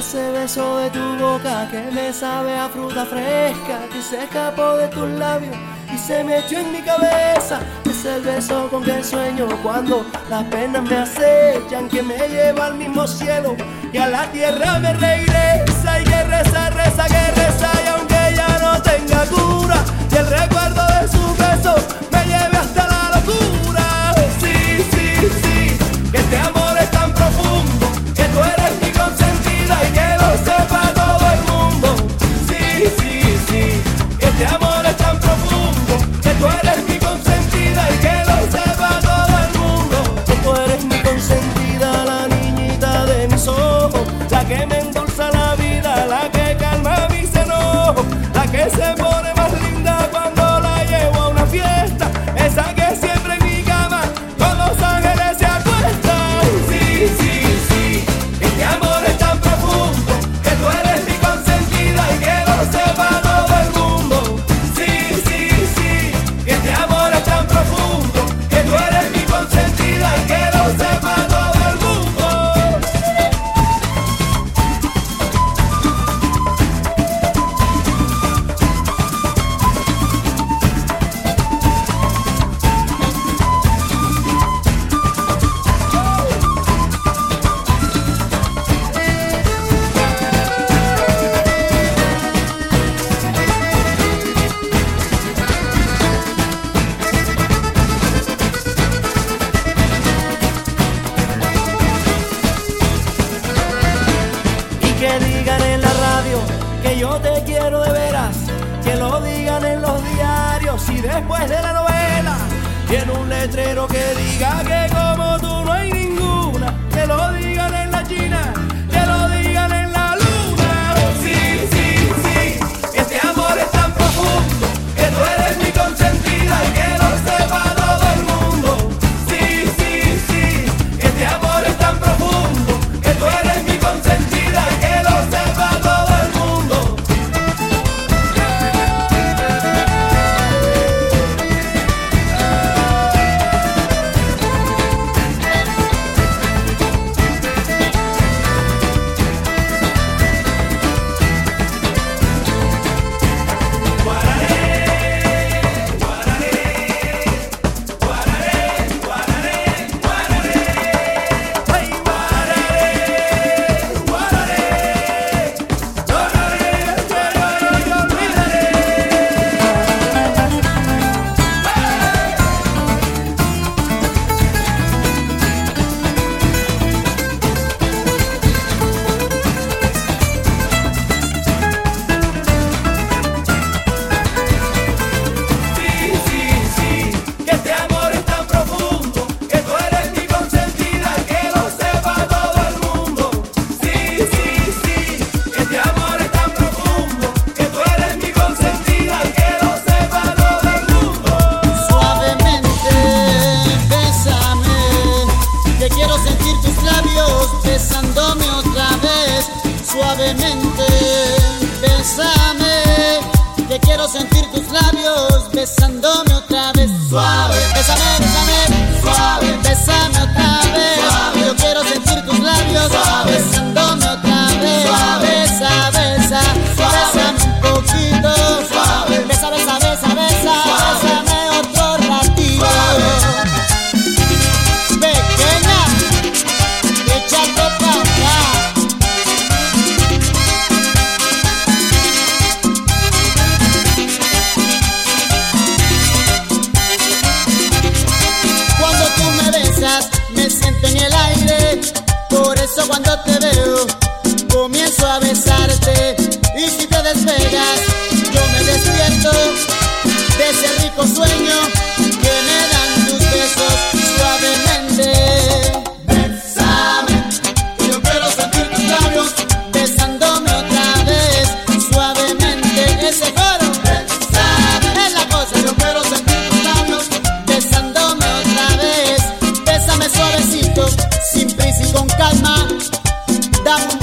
Ese beso de tu boca que me sabe a fruta fresca, que se escapó de tus labios y se me echó en mi cabeza. Es el beso con que sueño cuando las penas me acechan, que me lleva al mismo cielo y a la tierra me regresa. Y que reza, reza, que reza, y aunque ya no tenga cura, y el recuerdo de su beso letrero que diga que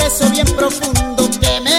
beso bien profundo que me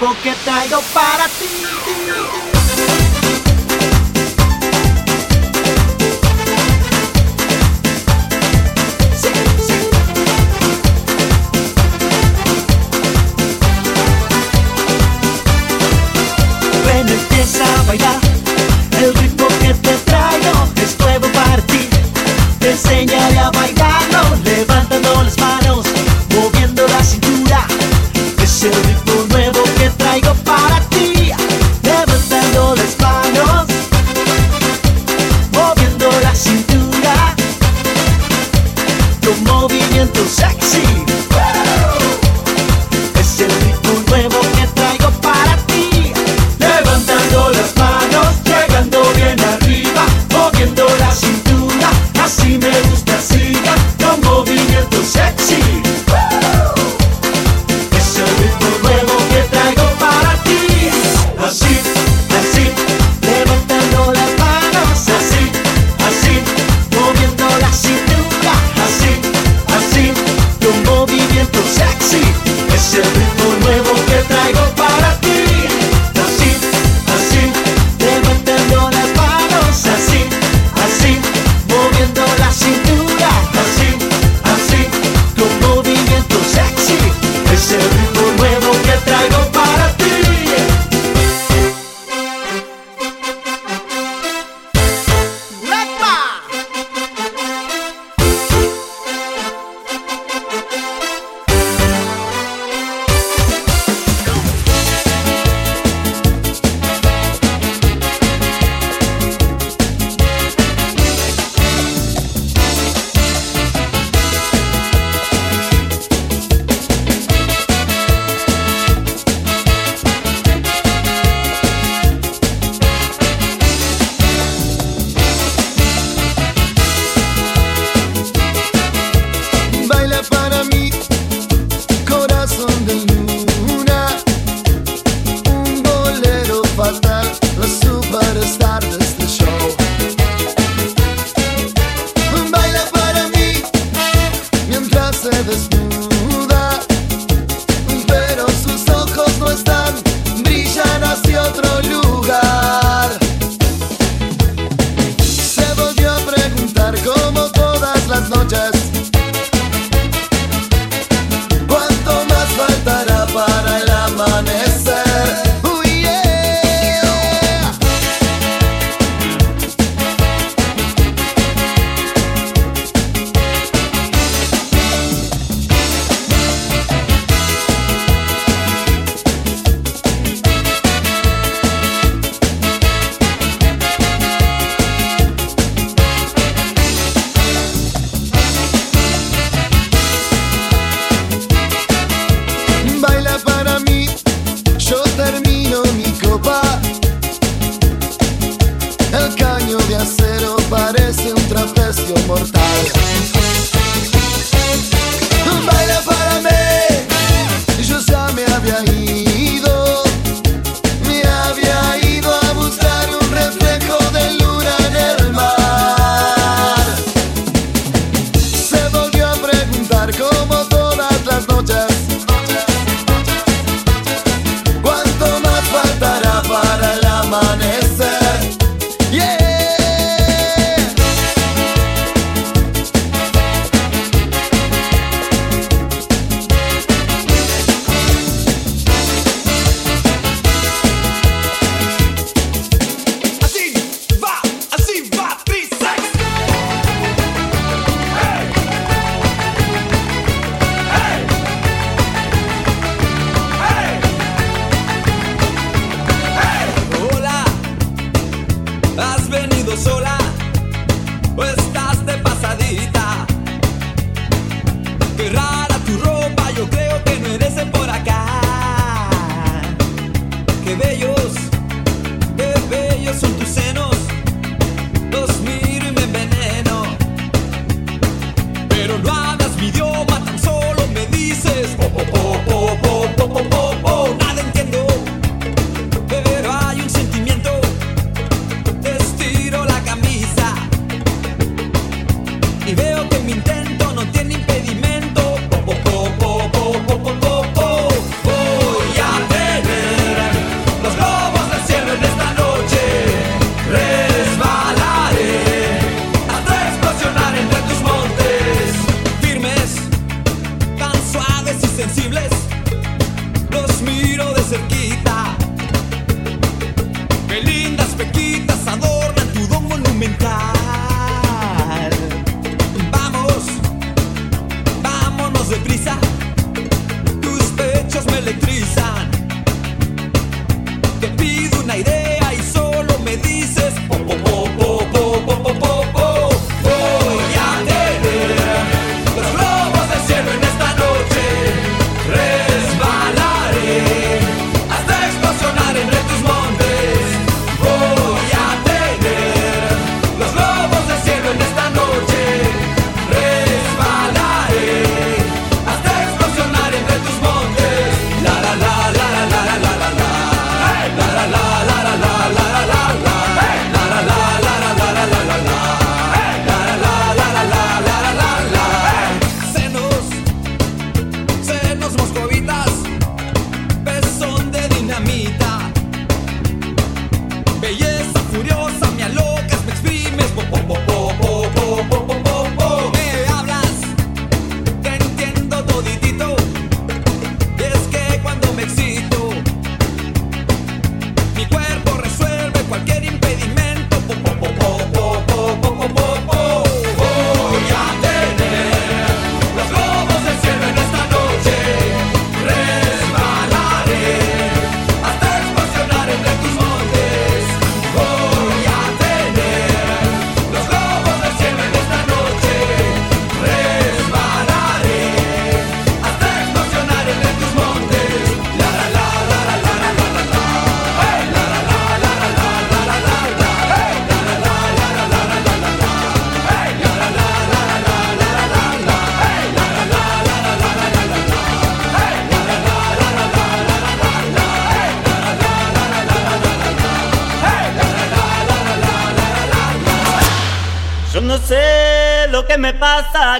Porque tá eu pá.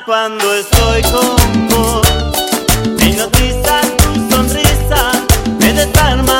cuando estoy con vos. Me hipnotiza tu sonrisa, me desarma.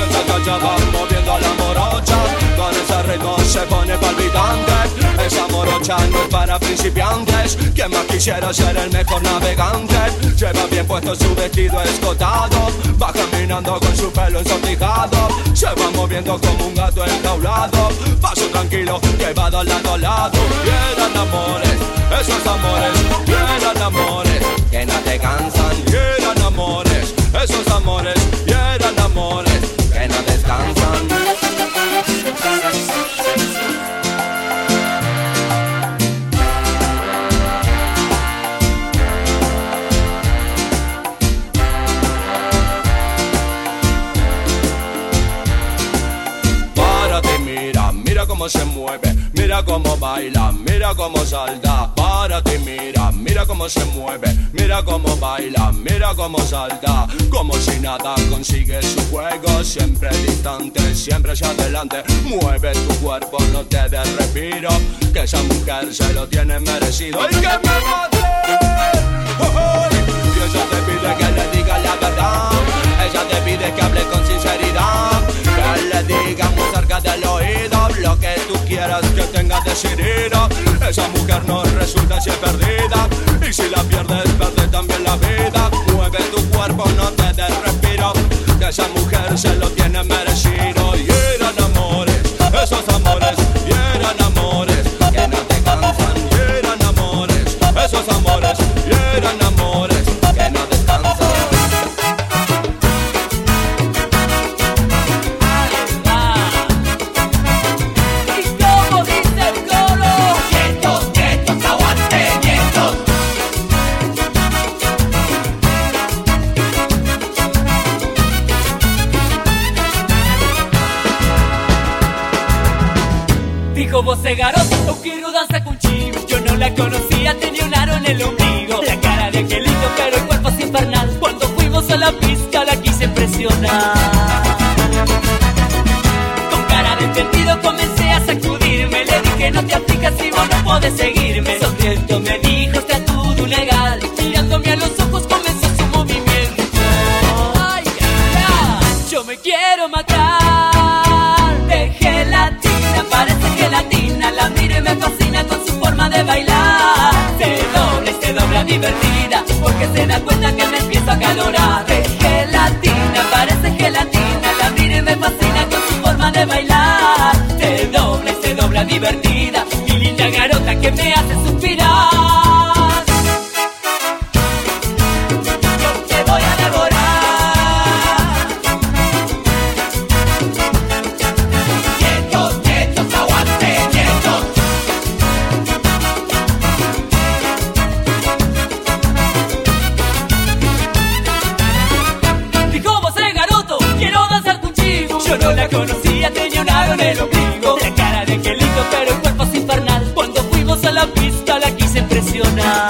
Y esta cacha va moviendo a la morocha. Con ese ritmo se pone palpitante. Esa morocha no es para principiantes. Quien más quisiera ser el mejor navegante. Lleva bien puesto su vestido escotado. Va caminando con su pelo ensortijado Se va moviendo como un gato enjaulado. Paso tranquilo que va de lado a lado. Y amores, esos amores. Y amores que no te cansan. Y amores, esos amores. Y amores que no descansan Párate, mira, mira cómo se mueve, mira cómo baila, mira cómo salta. Párate, mira, mira cómo se mueve, mira cómo baila, mira cómo salta. Como si nada consigue su juego, siempre distante, siempre hacia adelante. Mueve tu cuerpo, no te des respiro, que esa mujer se lo tiene merecido. ¡Y que me mate! Ella te pide que le diga la verdad, ella te pide que hable con sinceridad, que le diga muy cerca del oído lo que tú quieras que tenga decidido. Esa mujer no resulta si es perdida, y si la pierdes, pierdes también la vida. Mueve tu cuerpo, no te des respiro, que esa mujer se lo tiene merecido. Y eran amores, esos amores, Voce garoto, quiero danza con chivo. Yo no la conocía, tenía un aro en el ombligo. La cara de angelito, pero el cuerpo es infernal. Cuando fuimos a la pista la quise impresionar. Con cara de entendido comencé a sacudirme Le dije no te aplicas si vos no podés seguirme divertida Porque se da cuenta que me empiezo a calorar. De gelatina, parece gelatina La miro y me fascina con su forma de bailar. Se dobla y se dobla divertida Mi linda garota que me hace suspirar tenía un aro en el ombligo. La cara de angelito, pero el cuerpo es infernal. Cuando fuimos a la pista la quise impresionar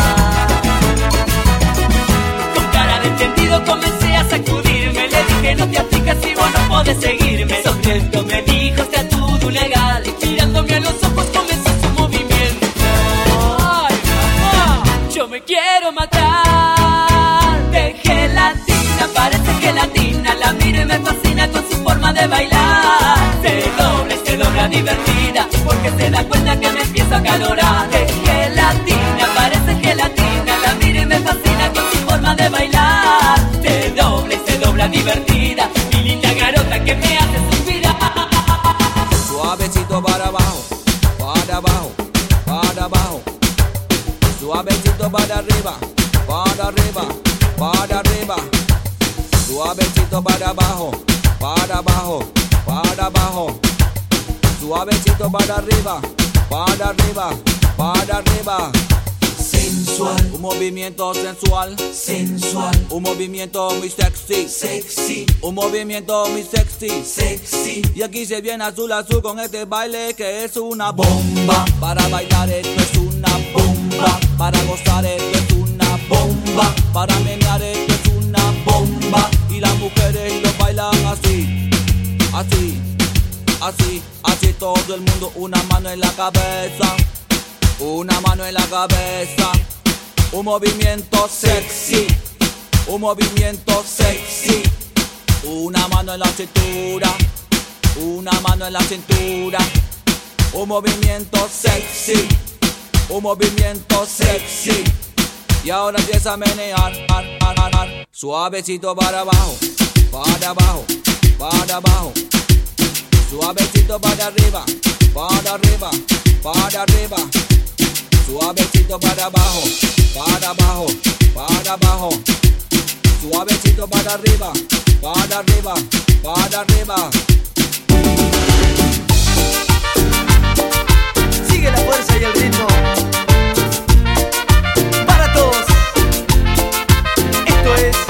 Con cara de entendido comencé a sacudirme. Le dije no te aplicas si vos no podés seguirme Sonriendo me dijo está todo legal Y mirándome a los ojos comenzó su movimiento. Yo me quiero matar. De gelatina, parece gelatina La miro y me fascina con su forma de bailar divertida Porque se da cuenta que me empiezo a calorar De gelatina, parece gelatina La miro y me fascina con su forma de bailar Se dobla y se dobla divertida Mi linda garota que me hace suspirar Suavecito para abajo, para abajo, para abajo. Suavecito para arriba, para arriba, para arriba. Suavecito para abajo, para abajo, para abajo. Suavecito para arriba, para arriba, para arriba. Sensual. Un movimiento sensual. Sensual. Un movimiento muy sexy. Sexy. Un movimiento muy sexy. Sexy. Y aquí se viene azul azul con este baile que es una bomba. Para bailar esto es una bomba. Para gozar esto es una bomba. Para menear esto es una bomba. Y las mujeres lo bailan así. Así. Así, así todo el mundo, una mano en la cabeza, una mano en la cabeza. Un movimiento sexy, un movimiento sexy. Una mano en la cintura, una mano en la cintura. Un movimiento sexy, un movimiento sexy. Y ahora empieza a menear, ar, ar, suavecito para abajo, para abajo, para abajo Suavecito para arriba, para arriba, para arriba. Suavecito para abajo, para abajo, para abajo. Suavecito para arriba, para arriba, para arriba. Sigue la fuerza y el ritmo. Para todos. Esto es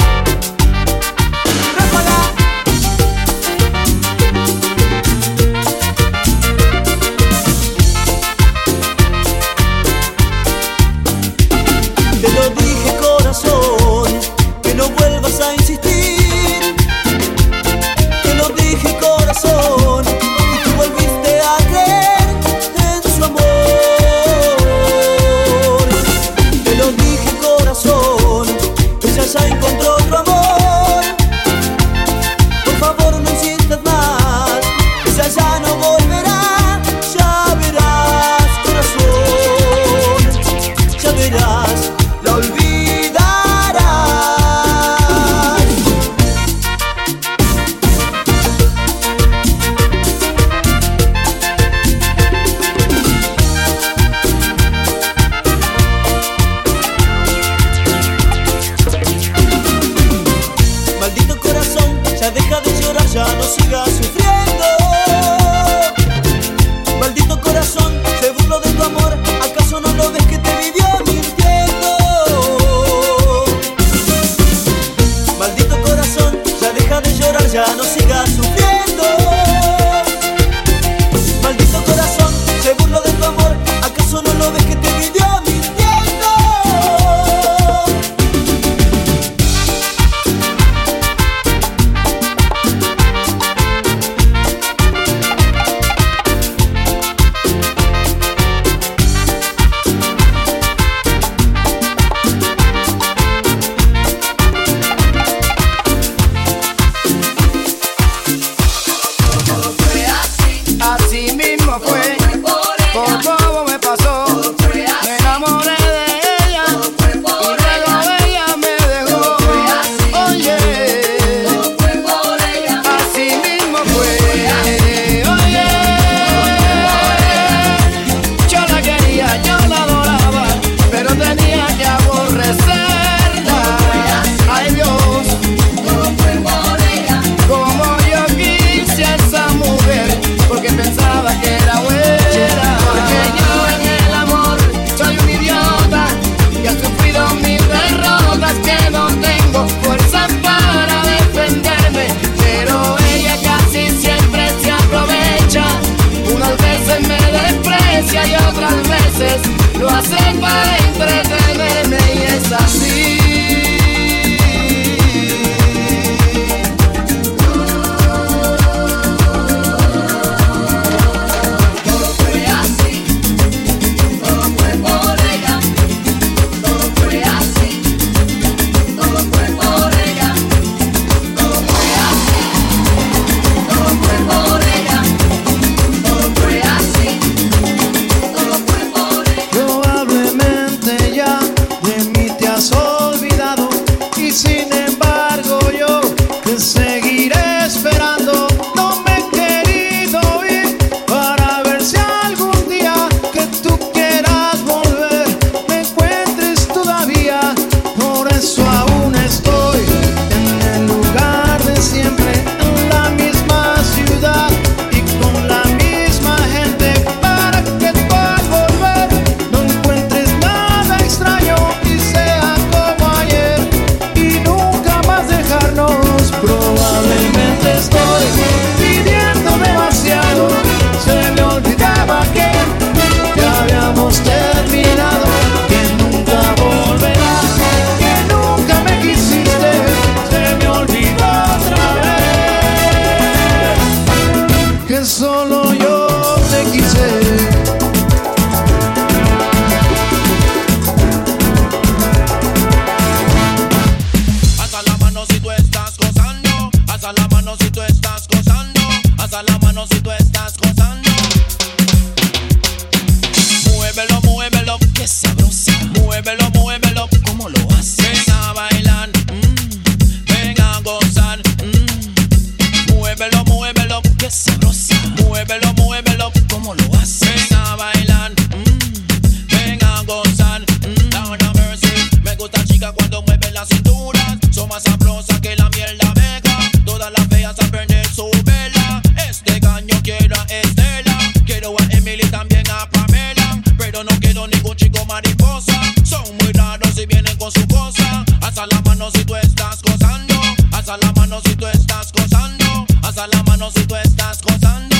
si tú estás gozando.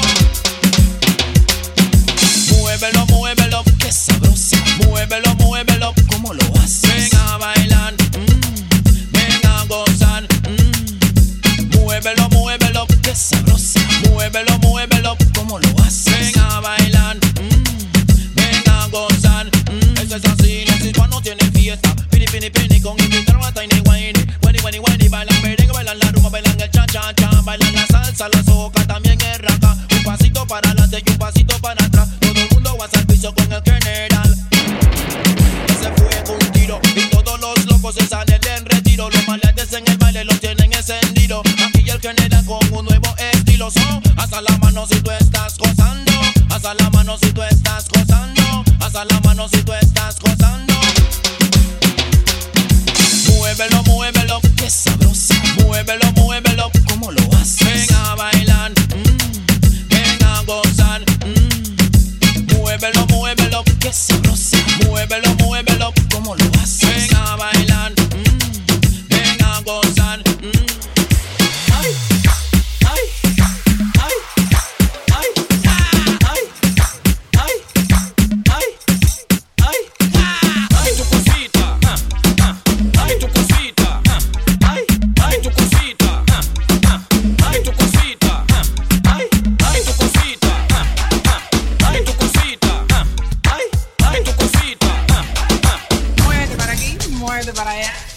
Muévelo, muévelo, que sabroso. Muévelo, muévelo, ¿cómo lo haces? Ven a bailar, mm. ven a gozar. Mm. Muévelo, muévelo, que sabroso. Muévelo, muévelo, ¿cómo lo haces? Ven a bailar, mm. ven a gozar. Mm. Eso es así, la no tiene fiesta. Pini, pini, pini con invitación. usa los ojos, que también es raca. Un pasito para adelante y un pasito para atrás. Todo el mundo va al piso con el general. Se fue con un tiro y todos los locos se salen en retiro. Los maleantes en el baile los tienen encendido. Aquí el general con un nuevo estilo. Son hasta la mano si tú estás gozando. Hasta la mano si tú estás gozando. Hasta la mano si tú estás gozando. Muévelo, muévelo, qué sabrosa. Muévelo, muévelo. Mueve, lo mueve, lo mueve. But I am.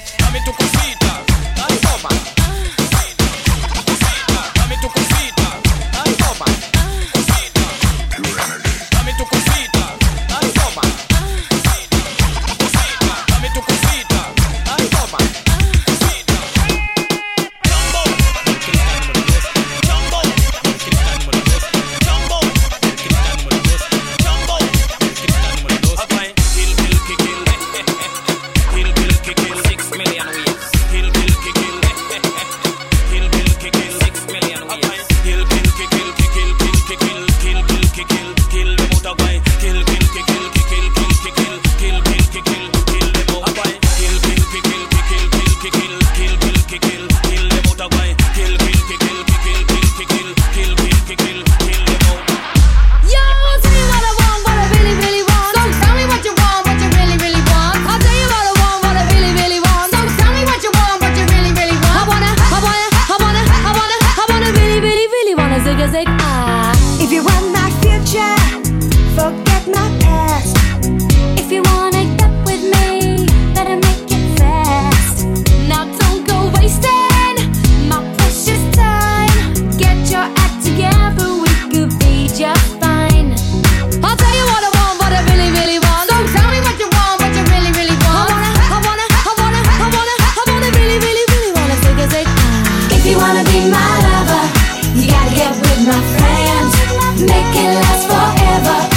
Make it last forever.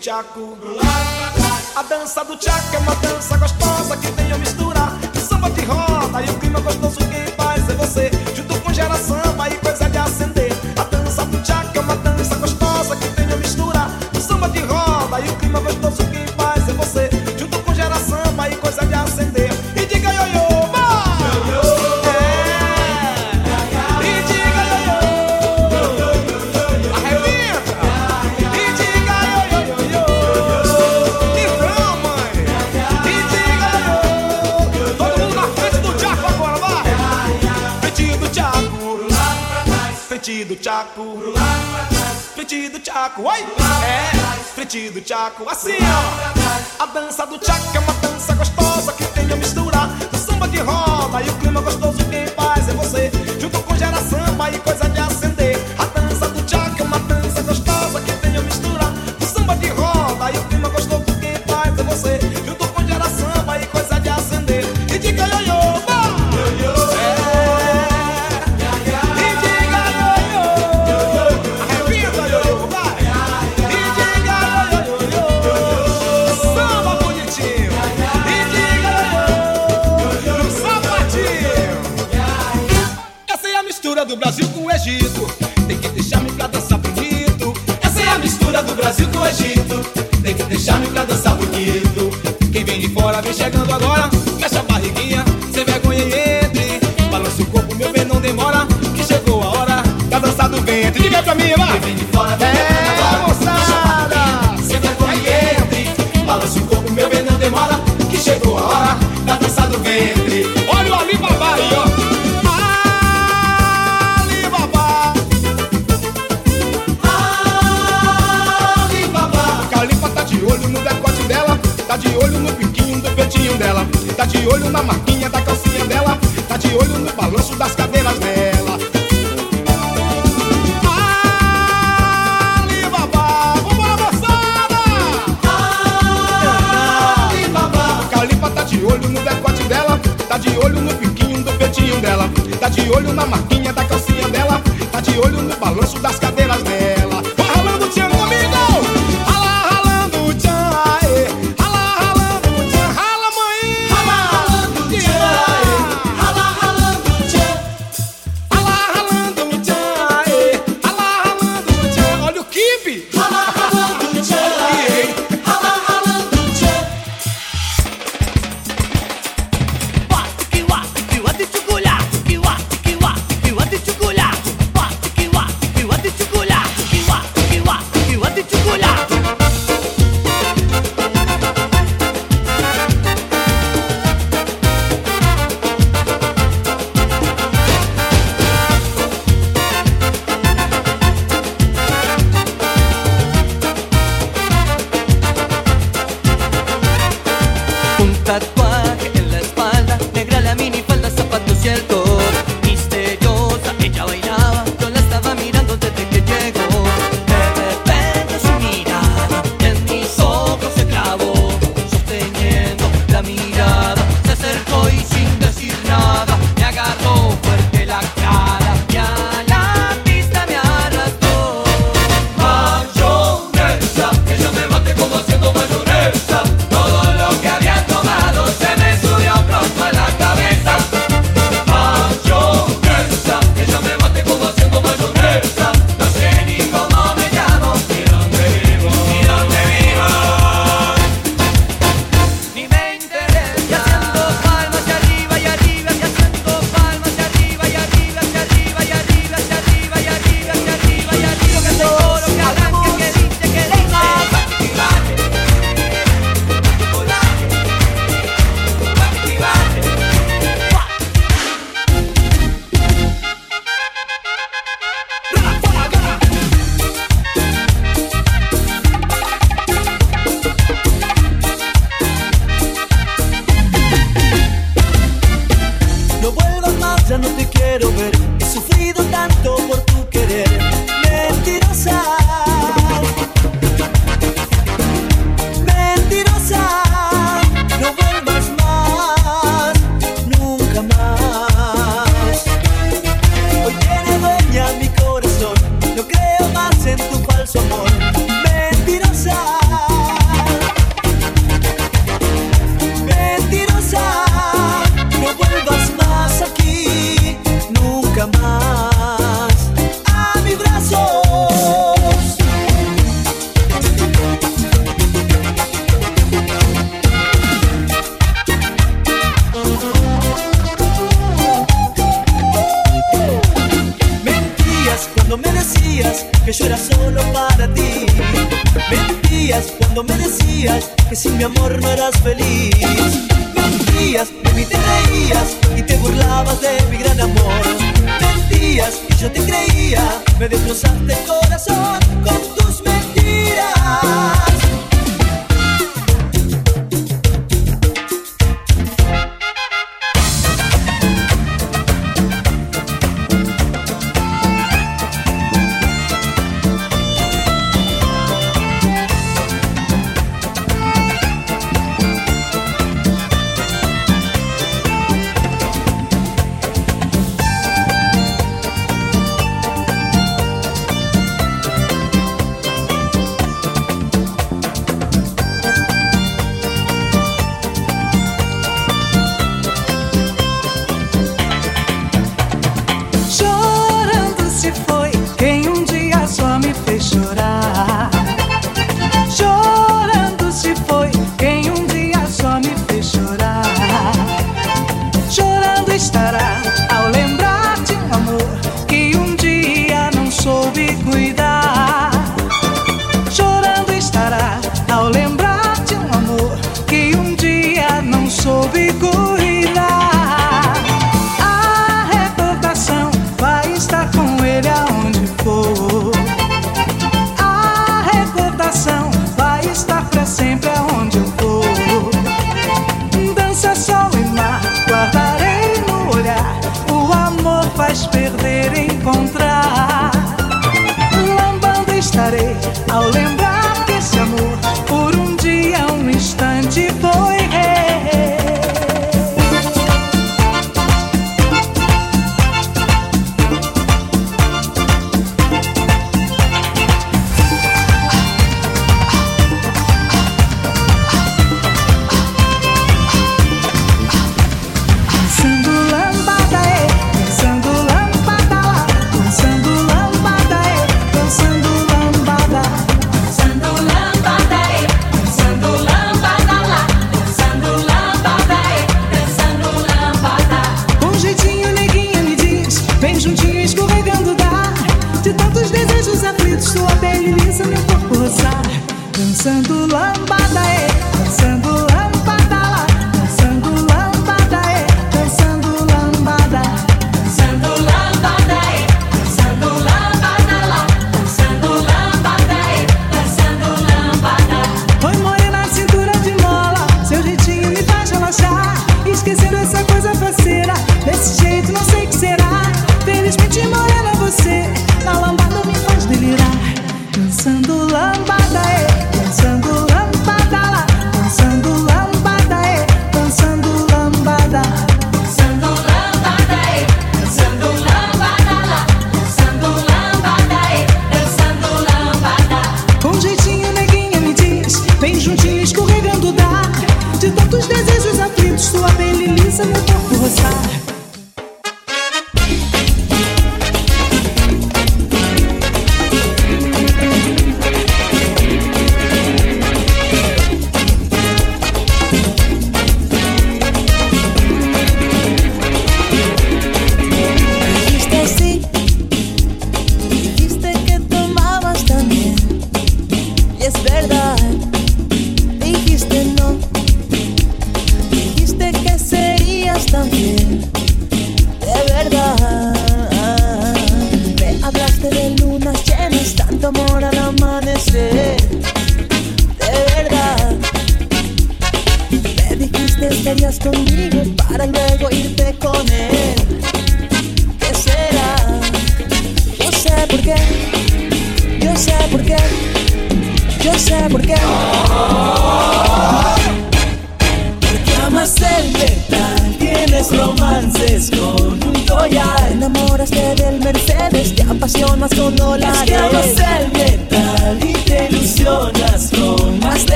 Chaco. tchaco! É, frente do tchaco, assim ó. A dança do tchaco é uma relaxar. Esquecendo